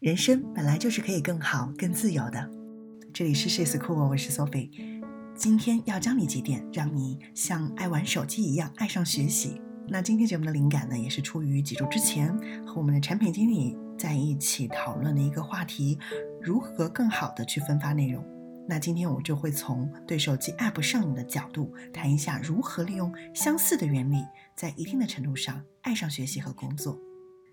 人生本来就是可以更好、更自由的。这里是 She's Cool，我是 Sophie。今天要教你几点，让你像爱玩手机一样爱上学习。那今天节目的灵感呢，也是出于几周之前和我们的产品经理在一起讨论的一个话题：如何更好的去分发内容。那今天我就会从对手机 App 上瘾的角度谈一下，如何利用相似的原理，在一定的程度上爱上学习和工作。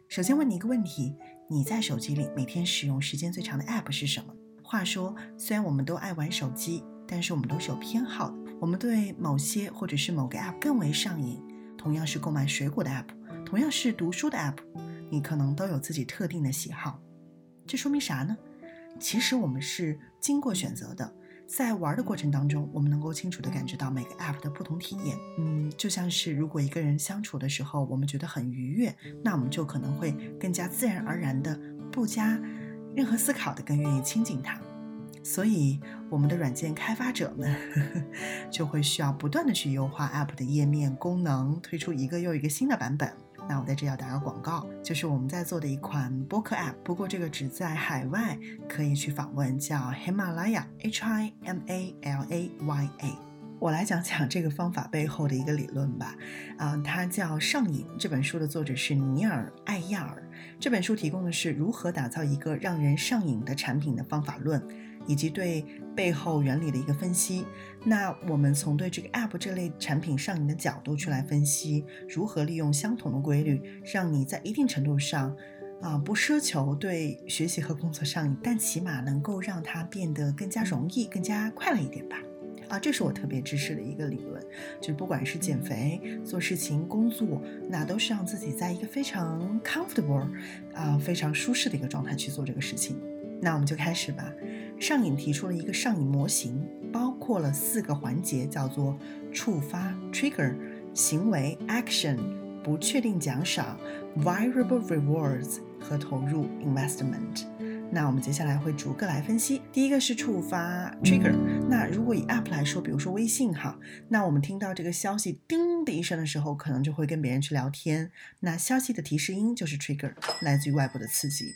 首先问你一个问题：你在手机里每天使用时间最长的 App 是什么？话说，虽然我们都爱玩手机，但是我们都是有偏好的。我们对某些或者是某个 App 更为上瘾。同样是购买水果的 App，同样是读书的 App，你可能都有自己特定的喜好。这说明啥呢？其实我们是经过选择的。在玩的过程当中，我们能够清楚地感觉到每个 app 的不同体验。嗯，就像是如果一个人相处的时候，我们觉得很愉悦，那我们就可能会更加自然而然的、不加任何思考的更愿意亲近他。所以，我们的软件开发者们呵 呵就会需要不断的去优化 app 的页面功能，推出一个又一个新的版本。那我在这要打个广告，就是我们在做的一款播客 App，不过这个只在海外可以去访问，叫喜马拉雅 H I M A L A Y A。我来讲讲这个方法背后的一个理论吧。啊，它叫《上瘾》这本书的作者是尼尔·艾亚尔。这本书提供的是如何打造一个让人上瘾的产品的方法论。以及对背后原理的一个分析。那我们从对这个 App 这类产品上瘾的角度去来分析，如何利用相同的规律，让你在一定程度上，啊，不奢求对学习和工作上瘾，但起码能够让它变得更加容易、更加快乐一点吧。啊，这是我特别支持的一个理论，就不管是减肥、做事情、工作，那都是让自己在一个非常 comfortable，啊，非常舒适的一个状态去做这个事情。那我们就开始吧。上瘾提出了一个上瘾模型，包括了四个环节，叫做触发 （trigger）、行为 （action）、不确定奖赏 （variable rewards） 和投入 （investment）。那我们接下来会逐个来分析。第一个是触发 （trigger）。那如果以 app 来说，比如说微信哈，那我们听到这个消息叮的一声的时候，可能就会跟别人去聊天。那消息的提示音就是 trigger，来自于外部的刺激。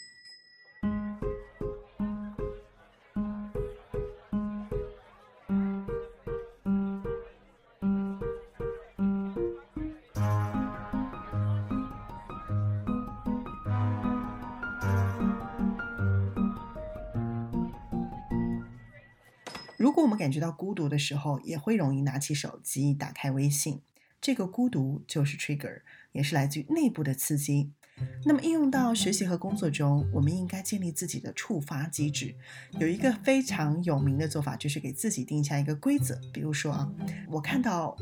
感觉到孤独的时候，也会容易拿起手机打开微信。这个孤独就是 trigger，也是来自于内部的刺激。那么应用到学习和工作中，我们应该建立自己的触发机制。有一个非常有名的做法，就是给自己定下一个规则。比如说啊，我看到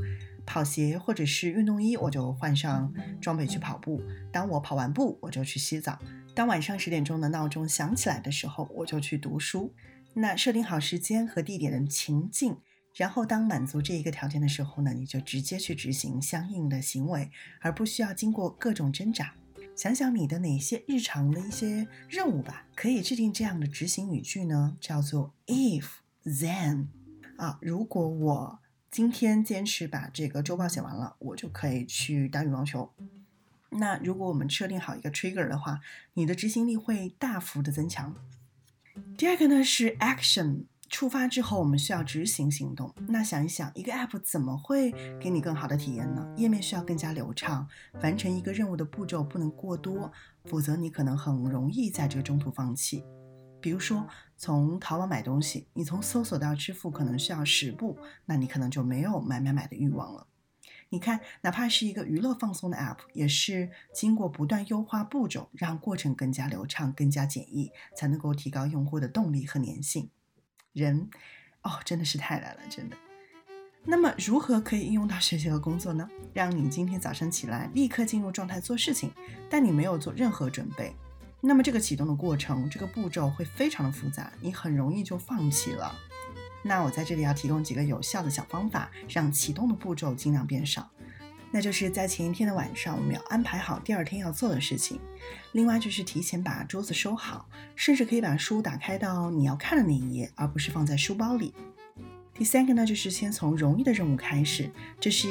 跑鞋或者是运动衣，我就换上装备去跑步。当我跑完步，我就去洗澡。当晚上十点钟的闹钟响起来的时候，我就去读书。那设定好时间和地点的情境，然后当满足这一个条件的时候呢，你就直接去执行相应的行为，而不需要经过各种挣扎。想想你的哪些日常的一些任务吧，可以制定这样的执行语句呢？叫做 if then 啊，如果我今天坚持把这个周报写完了，我就可以去打羽毛球。那如果我们设定好一个 trigger 的话，你的执行力会大幅的增强。第二个呢是 action，触发之后我们需要执行行动。那想一想，一个 app 怎么会给你更好的体验呢？页面需要更加流畅，完成一个任务的步骤不能过多，否则你可能很容易在这个中途放弃。比如说，从淘宝买东西，你从搜索到支付可能需要十步，那你可能就没有买买买的欲望了。你看，哪怕是一个娱乐放松的 App，也是经过不断优化步骤，让过程更加流畅、更加简易，才能够提高用户的动力和粘性。人，哦，真的是太难了，真的。那么，如何可以应用到学习和工作呢？让你今天早上起来立刻进入状态做事情，但你没有做任何准备，那么这个启动的过程，这个步骤会非常的复杂，你很容易就放弃了。那我在这里要提供几个有效的小方法，让启动的步骤尽量变少。那就是在前一天的晚上，我们要安排好第二天要做的事情。另外就是提前把桌子收好，甚至可以把书打开到你要看的那一页，而不是放在书包里。第三个呢，就是先从容易的任务开始。这是，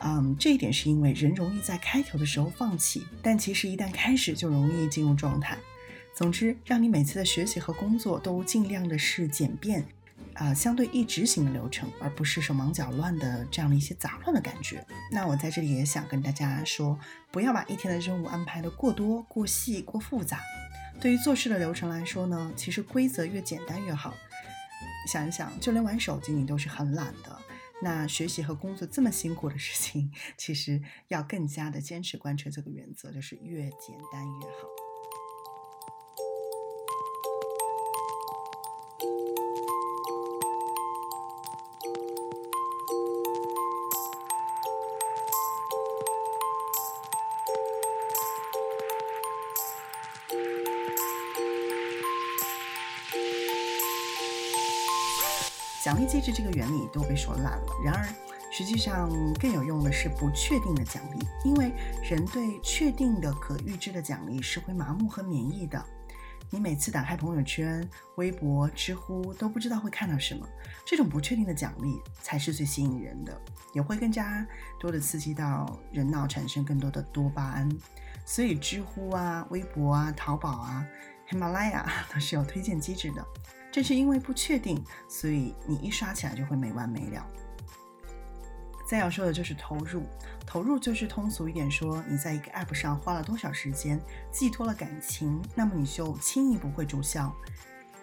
嗯，这一点是因为人容易在开头的时候放弃，但其实一旦开始就容易进入状态。总之，让你每次的学习和工作都尽量的是简便，啊，相对易执行的流程，而不是手忙脚乱的这样的一些杂乱的感觉。那我在这里也想跟大家说，不要把一天的任务安排的过多、过细、过复杂。对于做事的流程来说呢，其实规则越简单越好。想一想，就连玩手机你都是很懒的，那学习和工作这么辛苦的事情，其实要更加的坚持贯彻这个原则，就是越简单越好。奖励机制这个原理都被说烂了，然而实际上更有用的是不确定的奖励，因为人对确定的可预知的奖励是会麻木和免疫的。你每次打开朋友圈、微博、知乎都不知道会看到什么，这种不确定的奖励才是最吸引人的，也会更加多的刺激到人脑产生更多的多巴胺。所以知乎啊、微博啊、淘宝啊、喜马拉雅都是有推荐机制的。正是因为不确定，所以你一刷起来就会没完没了。再要说的就是投入，投入就是通俗一点说，你在一个 app 上花了多少时间，寄托了感情，那么你就轻易不会注销。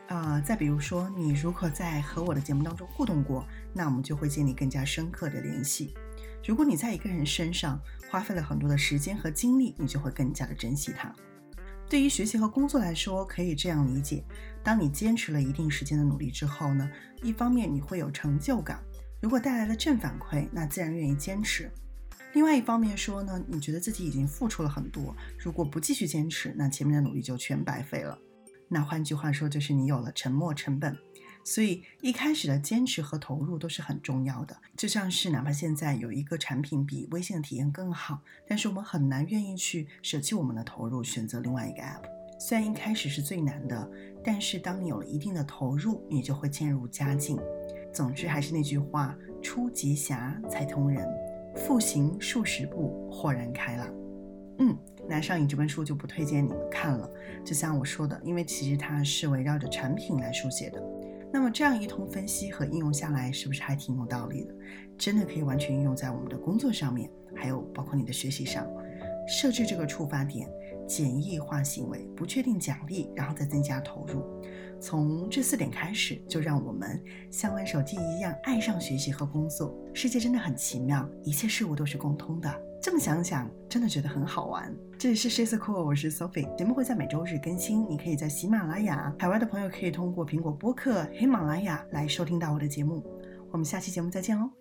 啊，再比如说，你如果在和我的节目当中互动过，那我们就会建立更加深刻的联系。如果你在一个人身上花费了很多的时间和精力，你就会更加的珍惜他。对于学习和工作来说，可以这样理解：当你坚持了一定时间的努力之后呢，一方面你会有成就感，如果带来了正反馈，那自然愿意坚持；另外一方面说呢，你觉得自己已经付出了很多，如果不继续坚持，那前面的努力就全白费了。那换句话说，就是你有了沉没成本。所以一开始的坚持和投入都是很重要的，就像是哪怕现在有一个产品比微信的体验更好，但是我们很难愿意去舍弃我们的投入，选择另外一个 app。虽然一开始是最难的，但是当你有了一定的投入，你就会渐入佳境。总之还是那句话，出极狭才通人，复行数十步，豁然开朗。嗯，那上瘾这本书就不推荐你们看了，就像我说的，因为其实它是围绕着产品来书写的。那么这样一通分析和应用下来，是不是还挺有道理的？真的可以完全应用在我们的工作上面，还有包括你的学习上。设置这个触发点，简易化行为，不确定奖励，然后再增加投入。从这四点开始，就让我们像玩手机一样爱上学习和工作。世界真的很奇妙，一切事物都是共通的。这么想想，真的觉得很好玩。这里是 She's Cool，我是 Sophie，节目会在每周日更新。你可以在喜马拉雅，海外的朋友可以通过苹果播客、喜马拉雅来收听到我的节目。我们下期节目再见哦。